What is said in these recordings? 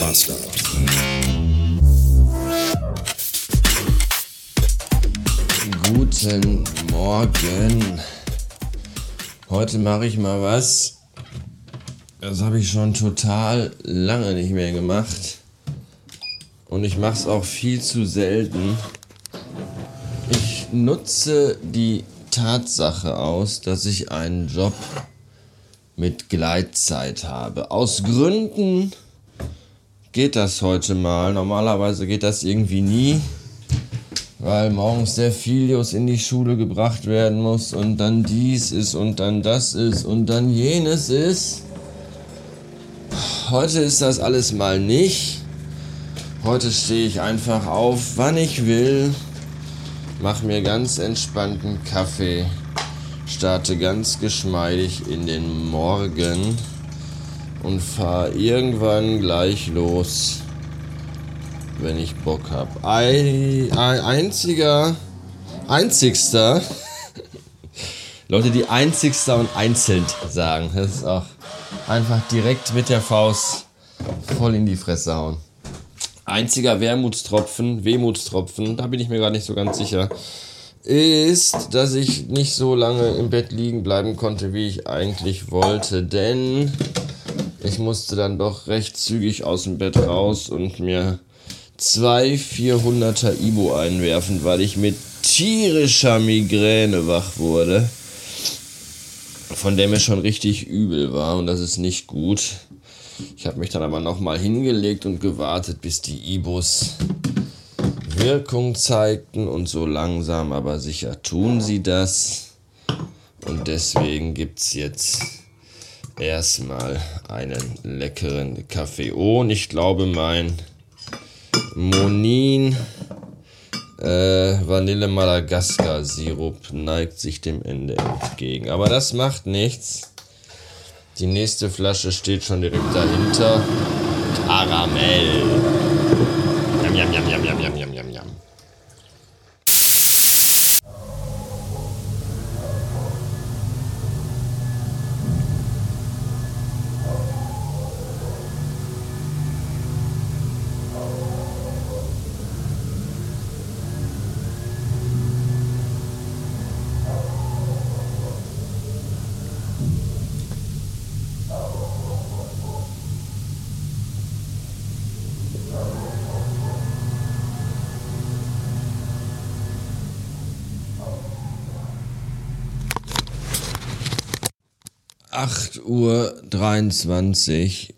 Master. Guten Morgen. Heute mache ich mal was. Das habe ich schon total lange nicht mehr gemacht. Und ich mache es auch viel zu selten. Ich nutze die Tatsache aus, dass ich einen Job mit Gleitzeit habe. Aus Gründen geht das heute mal. Normalerweise geht das irgendwie nie, weil morgens der Filius in die Schule gebracht werden muss und dann dies ist und dann das ist und dann jenes ist. Heute ist das alles mal nicht. Heute stehe ich einfach auf, wann ich will, mache mir ganz entspannten Kaffee starte ganz geschmeidig in den Morgen und fahre irgendwann gleich los, wenn ich Bock habe. Ein, ein einziger, einzigster, Leute, die einzigster und einzeln sagen, das ist auch einfach direkt mit der Faust voll in die Fresse hauen. Einziger Wermutstropfen, Wehmutstropfen, da bin ich mir gar nicht so ganz sicher ist, dass ich nicht so lange im Bett liegen bleiben konnte, wie ich eigentlich wollte, denn ich musste dann doch recht zügig aus dem Bett raus und mir zwei 400er Ibo einwerfen, weil ich mit tierischer Migräne wach wurde, von der mir schon richtig übel war und das ist nicht gut. Ich habe mich dann aber nochmal hingelegt und gewartet, bis die Ibos Wirkung zeigten und so langsam aber sicher tun sie das. Und deswegen gibt es jetzt erstmal einen leckeren Kaffee. Oh, und ich glaube, mein Monin äh, Vanille Madagaskar Sirup neigt sich dem Ende entgegen. Aber das macht nichts. Die nächste Flasche steht schon direkt dahinter. Karamell. Yum, yum, yum, yum, yum, yum, yum. 8 Uhr 23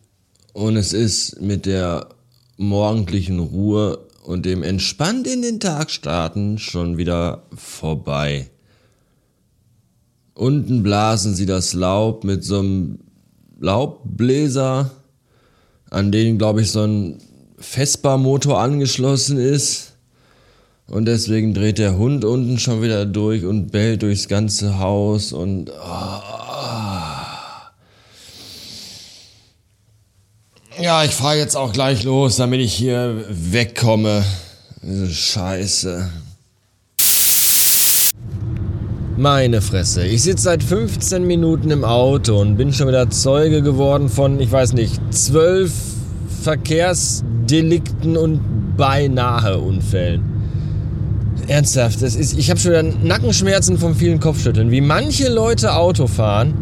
und es ist mit der morgendlichen Ruhe und dem entspannt in den Tag starten schon wieder vorbei. Unten blasen sie das Laub mit so einem Laubbläser, an den, glaube ich, so ein Vespa-Motor angeschlossen ist. Und deswegen dreht der Hund unten schon wieder durch und bellt durchs ganze Haus und oh, Ja, ich fahre jetzt auch gleich los, damit ich hier wegkomme. Scheiße. Meine Fresse. Ich sitze seit 15 Minuten im Auto und bin schon wieder Zeuge geworden von, ich weiß nicht, zwölf Verkehrsdelikten und beinahe Unfällen. Ernsthaft, das ist, ich habe schon wieder Nackenschmerzen vom vielen Kopfschütteln. Wie manche Leute Auto fahren,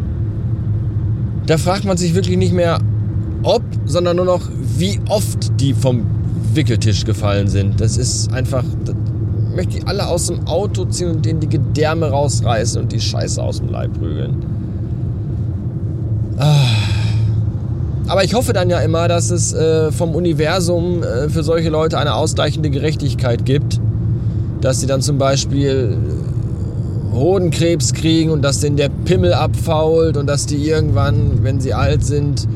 da fragt man sich wirklich nicht mehr, ob, sondern nur noch, wie oft die vom Wickeltisch gefallen sind. Das ist einfach. Das möchte ich alle aus dem Auto ziehen und denen die Gedärme rausreißen und die Scheiße aus dem Leib prügeln. Ah. Aber ich hoffe dann ja immer, dass es äh, vom Universum äh, für solche Leute eine ausgleichende Gerechtigkeit gibt. Dass sie dann zum Beispiel Hodenkrebs kriegen und dass denen der Pimmel abfault und dass die irgendwann, wenn sie alt sind,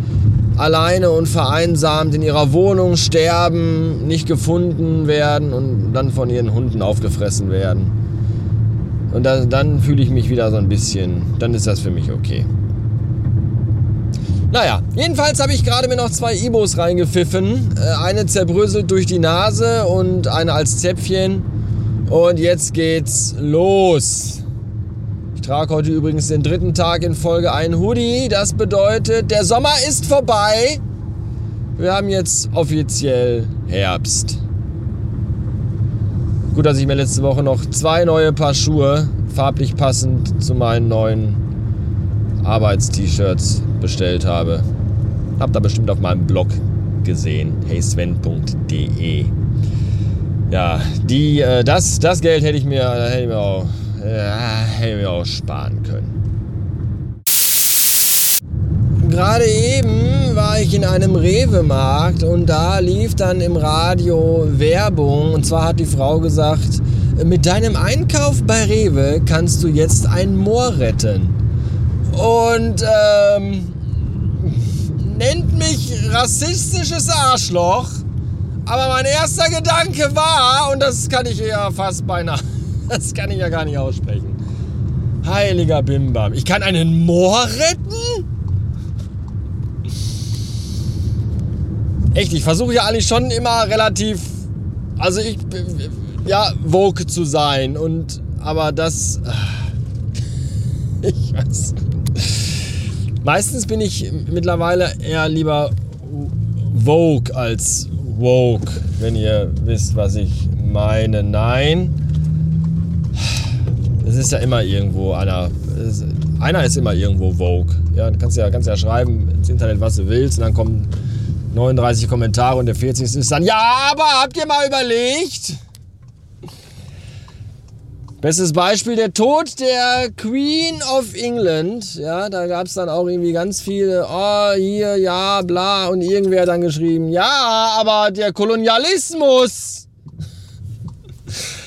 alleine und vereinsamt in ihrer Wohnung sterben, nicht gefunden werden und dann von ihren Hunden aufgefressen werden. Und dann, dann fühle ich mich wieder so ein bisschen, dann ist das für mich okay. Naja, jedenfalls habe ich gerade mir noch zwei Ibos reingepfiffen. Äh, eine zerbröselt durch die Nase und eine als Zäpfchen. Und jetzt geht's los trage heute übrigens den dritten Tag in Folge einen Hoodie. Das bedeutet, der Sommer ist vorbei. wir haben jetzt offiziell Herbst. Gut, dass ich mir letzte Woche noch zwei neue Paar Schuhe, farblich passend zu meinen neuen Arbeitst-T-Shirts bestellt habe. Habt ihr bestimmt auf meinem Blog gesehen, heysven.de. Ja, die, äh, das, das Geld hätte ich mir, hätte ich mir, auch, äh, hätte ich mir auch sparen können. Gerade eben war ich in einem Rewe-Markt und da lief dann im Radio Werbung. Und zwar hat die Frau gesagt, mit deinem Einkauf bei Rewe kannst du jetzt ein Moor retten. Und ähm, nennt mich rassistisches Arschloch. Aber mein erster Gedanke war, und das kann ich ja fast beinahe, das kann ich ja gar nicht aussprechen. Heiliger Bimbam, ich kann einen Moor retten? Echt, ich versuche ja eigentlich schon immer relativ, also ich, ja, Vogue zu sein und, aber das, ich weiß. Meistens bin ich mittlerweile eher lieber Vogue als Woke, wenn ihr wisst, was ich meine. Nein, es ist ja immer irgendwo einer. Einer ist immer irgendwo Vogue. Ja, du kannst ja, kannst ja schreiben ins Internet, was du willst, und dann kommen 39 Kommentare und der 40. ist dann, ja, aber habt ihr mal überlegt? Bestes Beispiel, der Tod der Queen of England. Ja, da gab es dann auch irgendwie ganz viele, oh, hier, ja, bla. Und irgendwer hat dann geschrieben, ja, aber der Kolonialismus.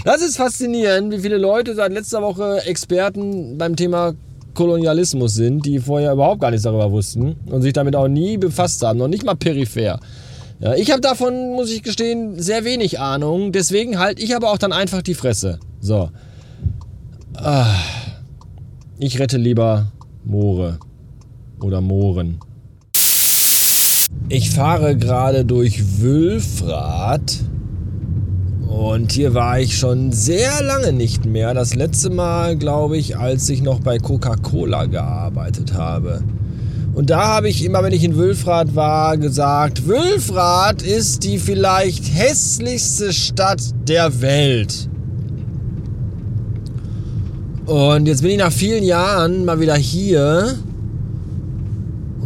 Das ist faszinierend, wie viele Leute seit letzter Woche Experten beim Thema Kolonialismus sind, die vorher überhaupt gar nichts darüber wussten und sich damit auch nie befasst haben, noch nicht mal peripher. Ja, ich habe davon, muss ich gestehen, sehr wenig Ahnung. Deswegen halte ich aber auch dann einfach die Fresse. So. Ah. Ich rette lieber Moore. Oder Mooren. Ich fahre gerade durch Wülfrath und hier war ich schon sehr lange nicht mehr. Das letzte Mal, glaube ich, als ich noch bei Coca-Cola gearbeitet habe. Und da habe ich immer, wenn ich in Wülfrath war, gesagt, Wülfrath ist die vielleicht hässlichste Stadt der Welt. Und jetzt bin ich nach vielen Jahren mal wieder hier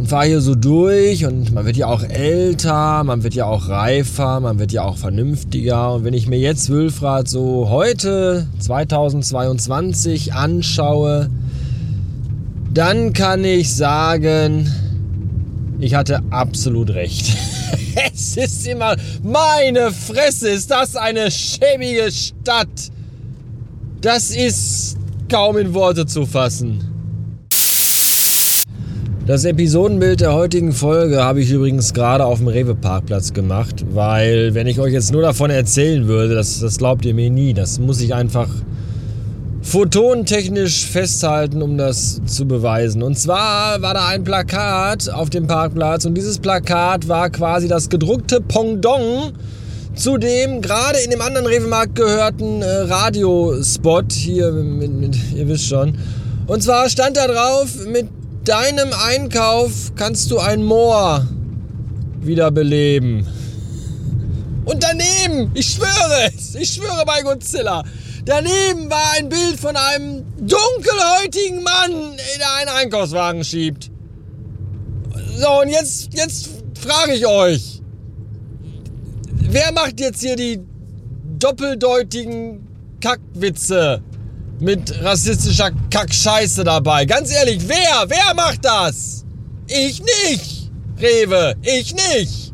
und fahre hier so durch und man wird ja auch älter, man wird ja auch reifer, man wird ja auch vernünftiger. Und wenn ich mir jetzt Wülfrath so heute 2022 anschaue, dann kann ich sagen, ich hatte absolut recht. es ist immer, meine Fresse, ist das eine schäbige Stadt. Das ist kaum in Worte zu fassen. Das Episodenbild der heutigen Folge habe ich übrigens gerade auf dem Rewe-Parkplatz gemacht, weil wenn ich euch jetzt nur davon erzählen würde, das, das glaubt ihr mir nie. Das muss ich einfach photontechnisch festhalten, um das zu beweisen. Und zwar war da ein Plakat auf dem Parkplatz und dieses Plakat war quasi das gedruckte Pendant zu dem gerade in dem anderen Rewe-Markt gehörten äh, Radiospot hier, mit, mit, ihr wisst schon. Und zwar stand da drauf mit deinem Einkauf kannst du ein Moor wiederbeleben. Und daneben, ich schwöre es, ich schwöre bei Godzilla, daneben war ein Bild von einem dunkelhäutigen Mann, der einen Einkaufswagen schiebt. So, und jetzt, jetzt frage ich euch, wer macht jetzt hier die doppeldeutigen Kackwitze? Mit rassistischer Kackscheiße dabei. Ganz ehrlich, wer? Wer macht das? Ich nicht. Rewe, ich nicht.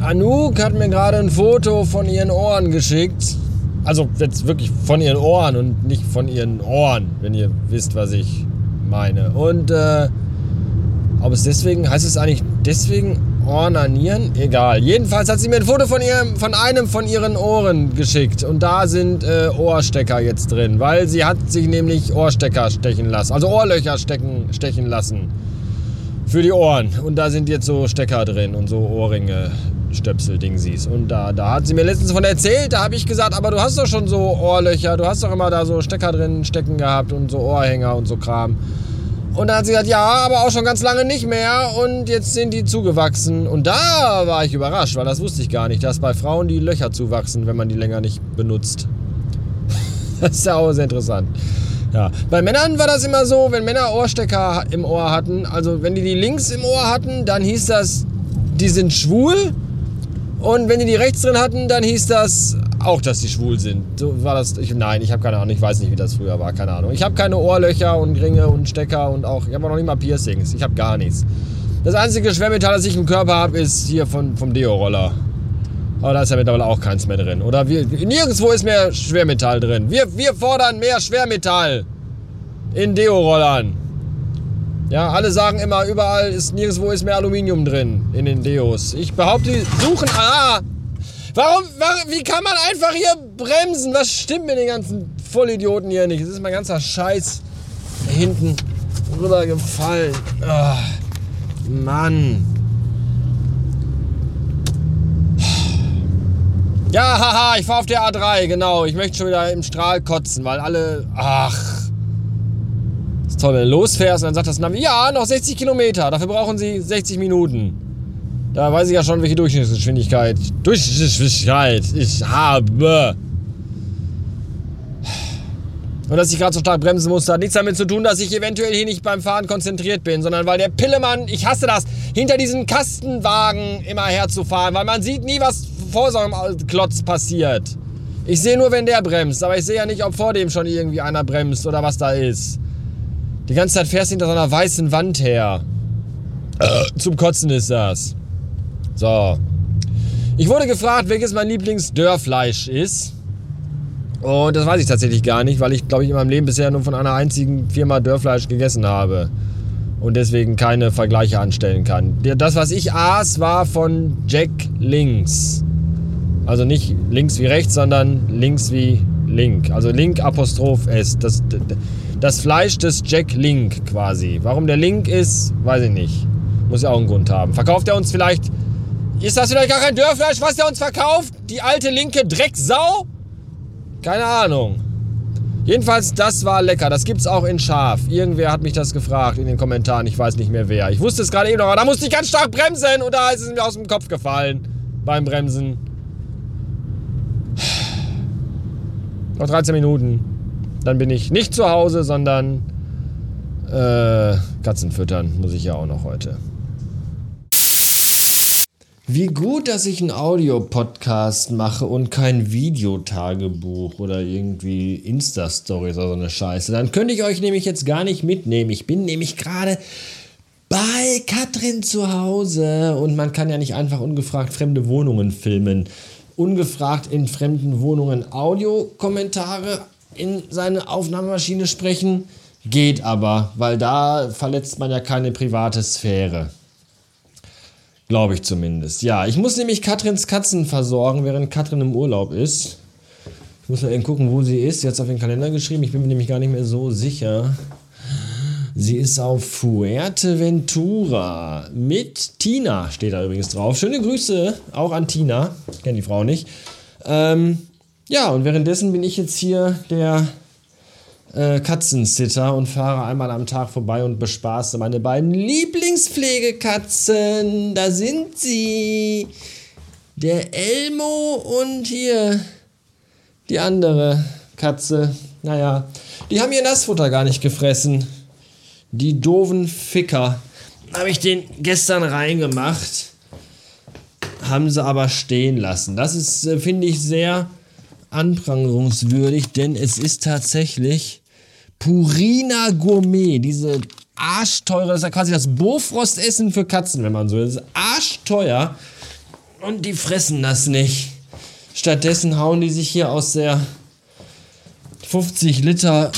Anouk hat mir gerade ein Foto von ihren Ohren geschickt. Also jetzt wirklich von ihren Ohren und nicht von ihren Ohren, wenn ihr wisst, was ich meine. Und äh, ob es deswegen, heißt es eigentlich deswegen Ornanieren? Egal. Jedenfalls hat sie mir ein Foto von, ihrem, von einem von ihren Ohren geschickt. Und da sind äh, Ohrstecker jetzt drin. Weil sie hat sich nämlich Ohrstecker stechen lassen. Also Ohrlöcher stecken, stechen lassen. Für die Ohren. Und da sind jetzt so Stecker drin und so Ohrringe. Stöpsel-Dingsies. Und da, da hat sie mir letztens von erzählt, da habe ich gesagt, aber du hast doch schon so Ohrlöcher, du hast doch immer da so Stecker drin stecken gehabt und so Ohrhänger und so Kram. Und dann hat sie gesagt, ja, aber auch schon ganz lange nicht mehr und jetzt sind die zugewachsen. Und da war ich überrascht, weil das wusste ich gar nicht, dass bei Frauen die Löcher zuwachsen, wenn man die länger nicht benutzt. das ist ja auch sehr interessant. Ja. Bei Männern war das immer so, wenn Männer Ohrstecker im Ohr hatten, also wenn die die links im Ohr hatten, dann hieß das, die sind schwul. Und wenn die die rechts drin hatten, dann hieß das auch, dass die schwul sind. So war das. Ich, nein, ich habe keine Ahnung. Ich weiß nicht, wie das früher war. Keine Ahnung. Ich habe keine Ohrlöcher und Ringe und Stecker und auch. Ich habe noch nicht mal Piercings. Ich habe gar nichts. Das einzige Schwermetall, das ich im Körper habe, ist hier von, vom Deo-Roller. Aber da ist ja mittlerweile auch keins mehr drin. Oder wir, nirgendwo ist mehr Schwermetall drin. Wir, wir fordern mehr Schwermetall in Deo-Rollern. Ja, alle sagen immer, überall ist nirgendwo ist mehr Aluminium drin in den Deos. Ich behaupte, die suchen. Ah! Warum, warum, wie kann man einfach hier bremsen? Was stimmt mit den ganzen Vollidioten hier nicht? Es ist mein ganzer Scheiß hinten rübergefallen. Oh, Mann. Ja, haha, ich fahre auf der A3, genau. Ich möchte schon wieder im Strahl kotzen, weil alle. Ach. Ist toll, wenn du losfährst und dann sagt das Navi, ja, noch 60 Kilometer. Dafür brauchen sie 60 Minuten. Da weiß ich ja schon, welche Durchschnittsgeschwindigkeit. Durchschnittsgeschwindigkeit ich habe. Und dass ich gerade so stark bremsen musste, hat nichts damit zu tun, dass ich eventuell hier nicht beim Fahren konzentriert bin, sondern weil der Pillemann, ich hasse das, hinter diesen Kastenwagen immer herzufahren, weil man sieht nie, was vor so einem Klotz passiert. Ich sehe nur, wenn der bremst, aber ich sehe ja nicht, ob vor dem schon irgendwie einer bremst oder was da ist. Die ganze Zeit fährst du hinter so einer weißen Wand her. Äh, zum Kotzen ist das. So. Ich wurde gefragt, welches mein Lieblingsdörrfleisch ist. Und das weiß ich tatsächlich gar nicht, weil ich, glaube ich, in meinem Leben bisher nur von einer einzigen Firma Dörrfleisch gegessen habe. Und deswegen keine Vergleiche anstellen kann. Das, was ich aß, war von Jack Links. Also nicht links wie rechts, sondern links wie Link. Also Link Apostroph S. Das, das Fleisch des Jack Link quasi. Warum der Link ist, weiß ich nicht. Muss ja auch einen Grund haben. Verkauft er uns vielleicht. Ist das vielleicht gar kein Dörrfleisch, was er uns verkauft? Die alte linke Drecksau? Keine Ahnung. Jedenfalls, das war lecker. Das gibt's auch in scharf. Irgendwer hat mich das gefragt in den Kommentaren. Ich weiß nicht mehr wer. Ich wusste es gerade eben noch, aber da musste ich ganz stark bremsen und da ist es mir aus dem Kopf gefallen beim Bremsen. Noch 13 Minuten. Dann bin ich nicht zu Hause, sondern äh, Katzen füttern muss ich ja auch noch heute. Wie gut, dass ich einen Audiopodcast mache und kein Videotagebuch oder irgendwie Insta-Stories oder so eine Scheiße. Dann könnte ich euch nämlich jetzt gar nicht mitnehmen. Ich bin nämlich gerade bei Katrin zu Hause und man kann ja nicht einfach ungefragt fremde Wohnungen filmen ungefragt in fremden Wohnungen Audiokommentare in seine Aufnahmemaschine sprechen. Geht aber, weil da verletzt man ja keine private Sphäre. Glaube ich zumindest. Ja, ich muss nämlich Katrins Katzen versorgen, während Katrin im Urlaub ist. Ich muss mal eben gucken, wo sie ist. Sie hat es auf den Kalender geschrieben. Ich bin mir nämlich gar nicht mehr so sicher. Sie ist auf Fuerteventura mit Tina, steht da übrigens drauf. Schöne Grüße auch an Tina. Ich kenne die Frau nicht. Ähm, ja, und währenddessen bin ich jetzt hier der äh, Katzensitter und fahre einmal am Tag vorbei und bespaße meine beiden Lieblingspflegekatzen. Da sind sie. Der Elmo und hier die andere Katze. Naja, die haben ihr Nassfutter gar nicht gefressen. Die doofen Ficker. Habe ich den gestern reingemacht. Haben sie aber stehen lassen. Das ist, äh, finde ich, sehr anprangerungswürdig, denn es ist tatsächlich Purina Gourmet. Diese arschteure, das ist ja quasi das Bofrostessen für Katzen, wenn man so will. Das ist arschteuer. Und die fressen das nicht. Stattdessen hauen die sich hier aus der 50 Liter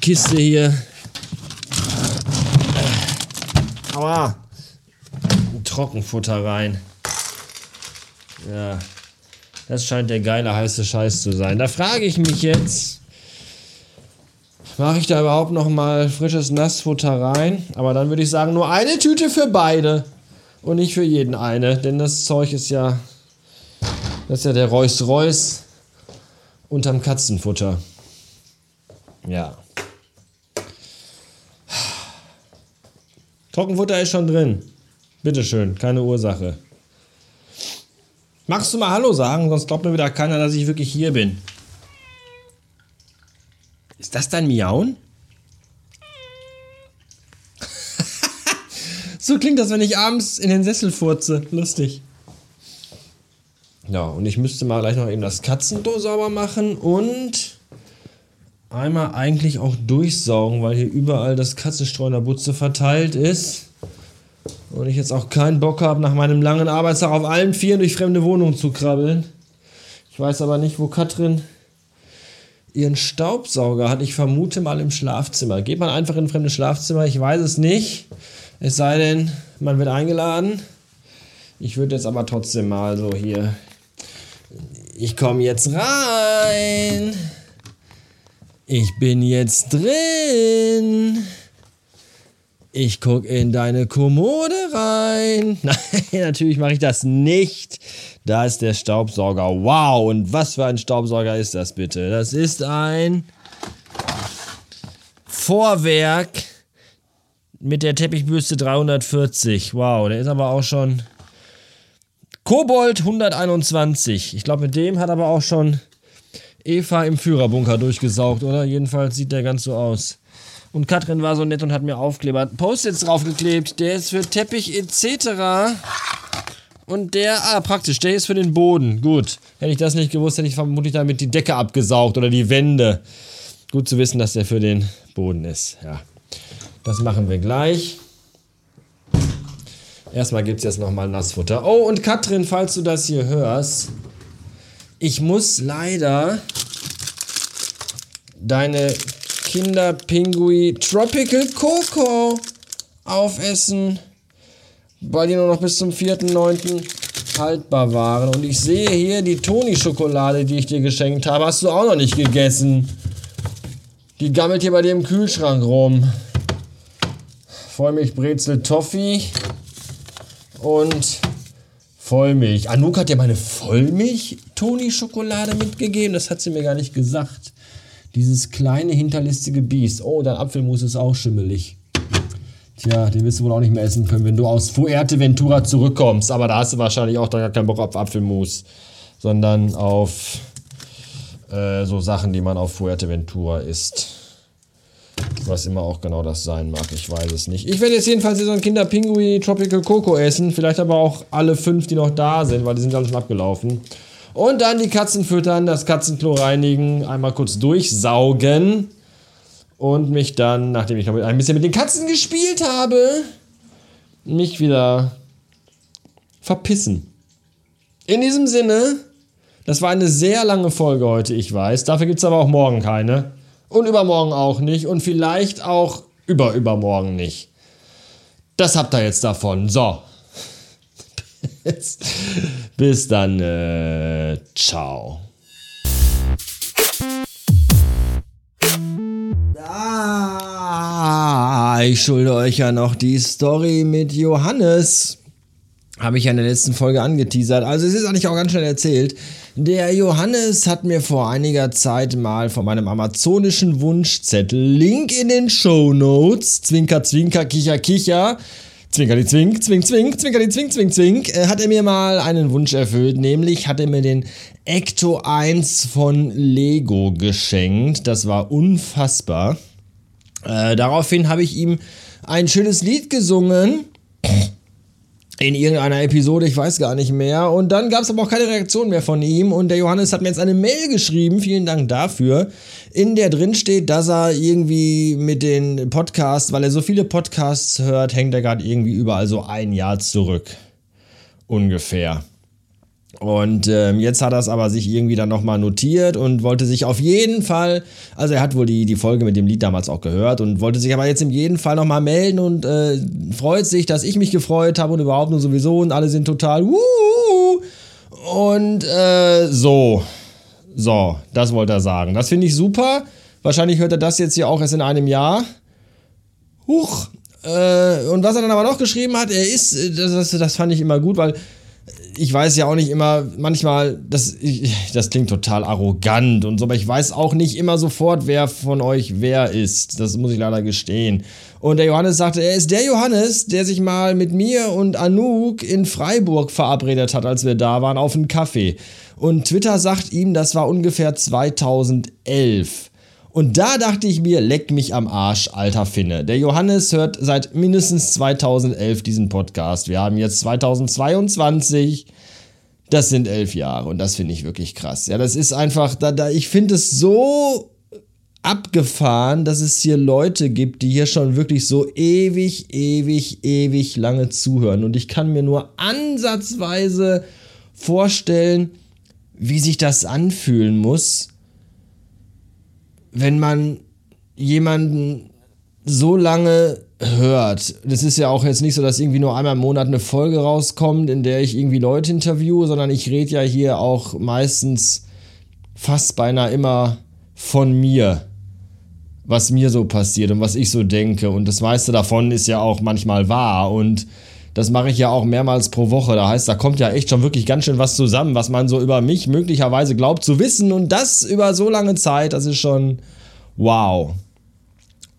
Kiste hier Aua. Trockenfutter rein. Ja. Das scheint der geile heiße Scheiß zu sein. Da frage ich mich jetzt, mache ich da überhaupt noch mal frisches Nassfutter rein? Aber dann würde ich sagen, nur eine Tüte für beide und nicht für jeden eine, denn das Zeug ist ja das ist ja der Reus Reus unterm Katzenfutter. Ja. Trockenfutter ist schon drin. Bitteschön, keine Ursache. Magst du mal Hallo sagen, sonst glaubt mir wieder keiner, dass ich wirklich hier bin. Ist das dein Miauen? so klingt das, wenn ich abends in den Sessel furze. Lustig. Ja, und ich müsste mal gleich noch eben das Katzendoor sauber machen und einmal eigentlich auch durchsaugen, weil hier überall das Katzenstreu verteilt ist. Und ich jetzt auch keinen Bock habe, nach meinem langen Arbeitstag auf allen Vieren durch fremde Wohnungen zu krabbeln. Ich weiß aber nicht, wo Katrin ihren Staubsauger hat. Ich vermute mal im Schlafzimmer. Geht man einfach in ein fremdes Schlafzimmer? Ich weiß es nicht. Es sei denn, man wird eingeladen. Ich würde jetzt aber trotzdem mal so hier. Ich komme jetzt rein. Ich bin jetzt drin. Ich gucke in deine Kommode rein. Nein, natürlich mache ich das nicht. Da ist der Staubsauger. Wow, und was für ein Staubsauger ist das bitte? Das ist ein Vorwerk mit der Teppichbürste 340. Wow, der ist aber auch schon Kobold 121. Ich glaube, mit dem hat aber auch schon Eva im Führerbunker durchgesaugt, oder? Jedenfalls sieht der ganz so aus. Und Katrin war so nett und hat mir Aufkleber, Post-its draufgeklebt. Der ist für Teppich etc. Und der, ah, praktisch, der ist für den Boden. Gut. Hätte ich das nicht gewusst, hätte ich vermutlich damit die Decke abgesaugt oder die Wände. Gut zu wissen, dass der für den Boden ist. Ja. Das machen wir gleich. Erstmal gibt es jetzt nochmal Nassfutter. Oh, und Katrin, falls du das hier hörst, ich muss leider deine Kinderpingui Tropical Coco aufessen, weil die nur noch bis zum 4.9. haltbar waren. Und ich sehe hier die Toni-Schokolade, die ich dir geschenkt habe, hast du auch noch nicht gegessen. Die gammelt hier bei dir im Kühlschrank rum. Vollmilchbrezel Toffee und Vollmilch. Anouk hat dir meine Vollmilch-Toni-Schokolade mitgegeben. Das hat sie mir gar nicht gesagt. Dieses kleine hinterlistige Biest. Oh, dein Apfelmus ist auch schimmelig. Tja, den wirst du wohl auch nicht mehr essen können, wenn du aus Fuerteventura zurückkommst. Aber da hast du wahrscheinlich auch gar keinen Bock auf Apfelmus, sondern auf äh, so Sachen, die man auf Fuerteventura isst. Was immer auch genau das sein mag, ich weiß es nicht. Ich werde jetzt jedenfalls hier so ein Kinderpingui Tropical Coco essen. Vielleicht aber auch alle fünf, die noch da sind, weil die sind alle schon abgelaufen. Und dann die Katzen füttern, das Katzenklo reinigen, einmal kurz durchsaugen und mich dann, nachdem ich noch ein bisschen mit den Katzen gespielt habe, mich wieder verpissen. In diesem Sinne, das war eine sehr lange Folge heute, ich weiß. Dafür gibt es aber auch morgen keine. Und übermorgen auch nicht. Und vielleicht auch überübermorgen nicht. Das habt ihr jetzt davon. So. Bis dann. Äh, ciao. Ah, ich schulde euch ja noch die Story mit Johannes. Habe ich ja in der letzten Folge angeteasert. Also es ist eigentlich auch ganz schnell erzählt. Der Johannes hat mir vor einiger Zeit mal von meinem amazonischen Wunschzettel, Link in den Show Notes, Zwinker, Zwinker, Kicher, Kicher, Zwinkerli Zwink, Zwink, Zwink, Zwinkerli Zwink, Zwink, Zwink, äh, hat er mir mal einen Wunsch erfüllt, nämlich hat er mir den Ecto 1 von Lego geschenkt. Das war unfassbar. Äh, daraufhin habe ich ihm ein schönes Lied gesungen in irgendeiner Episode, ich weiß gar nicht mehr. Und dann gab es aber auch keine Reaktion mehr von ihm. Und der Johannes hat mir jetzt eine Mail geschrieben, vielen Dank dafür, in der drin steht, dass er irgendwie mit den Podcasts, weil er so viele Podcasts hört, hängt er gerade irgendwie überall so ein Jahr zurück. Ungefähr. Und ähm, jetzt hat er es aber sich irgendwie dann nochmal notiert und wollte sich auf jeden Fall, also er hat wohl die, die Folge mit dem Lied damals auch gehört und wollte sich aber jetzt in jedem Fall nochmal melden und äh, freut sich, dass ich mich gefreut habe und überhaupt nur sowieso und alle sind total wuhu. Und äh, so, so, das wollte er sagen. Das finde ich super. Wahrscheinlich hört er das jetzt hier auch erst in einem Jahr. Huch. Äh, und was er dann aber noch geschrieben hat, er ist, das, das fand ich immer gut, weil ich weiß ja auch nicht immer, manchmal, das, ich, das klingt total arrogant und so, aber ich weiß auch nicht immer sofort, wer von euch wer ist. Das muss ich leider gestehen. Und der Johannes sagte, er ist der Johannes, der sich mal mit mir und Anouk in Freiburg verabredet hat, als wir da waren, auf einen Kaffee. Und Twitter sagt ihm, das war ungefähr 2011. Und da dachte ich mir, leck mich am Arsch, alter Finne. Der Johannes hört seit mindestens 2011 diesen Podcast. Wir haben jetzt 2022. Das sind elf Jahre und das finde ich wirklich krass. Ja, das ist einfach, da, da, ich finde es so abgefahren, dass es hier Leute gibt, die hier schon wirklich so ewig, ewig, ewig lange zuhören. Und ich kann mir nur ansatzweise vorstellen, wie sich das anfühlen muss, wenn man jemanden so lange hört. Das ist ja auch jetzt nicht so, dass irgendwie nur einmal im Monat eine Folge rauskommt, in der ich irgendwie Leute interviewe, sondern ich rede ja hier auch meistens fast beinahe immer von mir, was mir so passiert und was ich so denke. Und das meiste davon ist ja auch manchmal wahr und das mache ich ja auch mehrmals pro Woche. Da heißt, da kommt ja echt schon wirklich ganz schön was zusammen, was man so über mich möglicherweise glaubt zu wissen. Und das über so lange Zeit, das ist schon wow.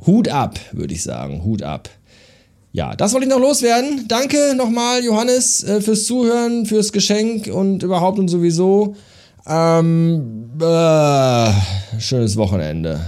Hut ab, würde ich sagen. Hut ab. Ja, das wollte ich noch loswerden. Danke nochmal, Johannes, äh, fürs Zuhören, fürs Geschenk und überhaupt und sowieso. Ähm, äh, schönes Wochenende.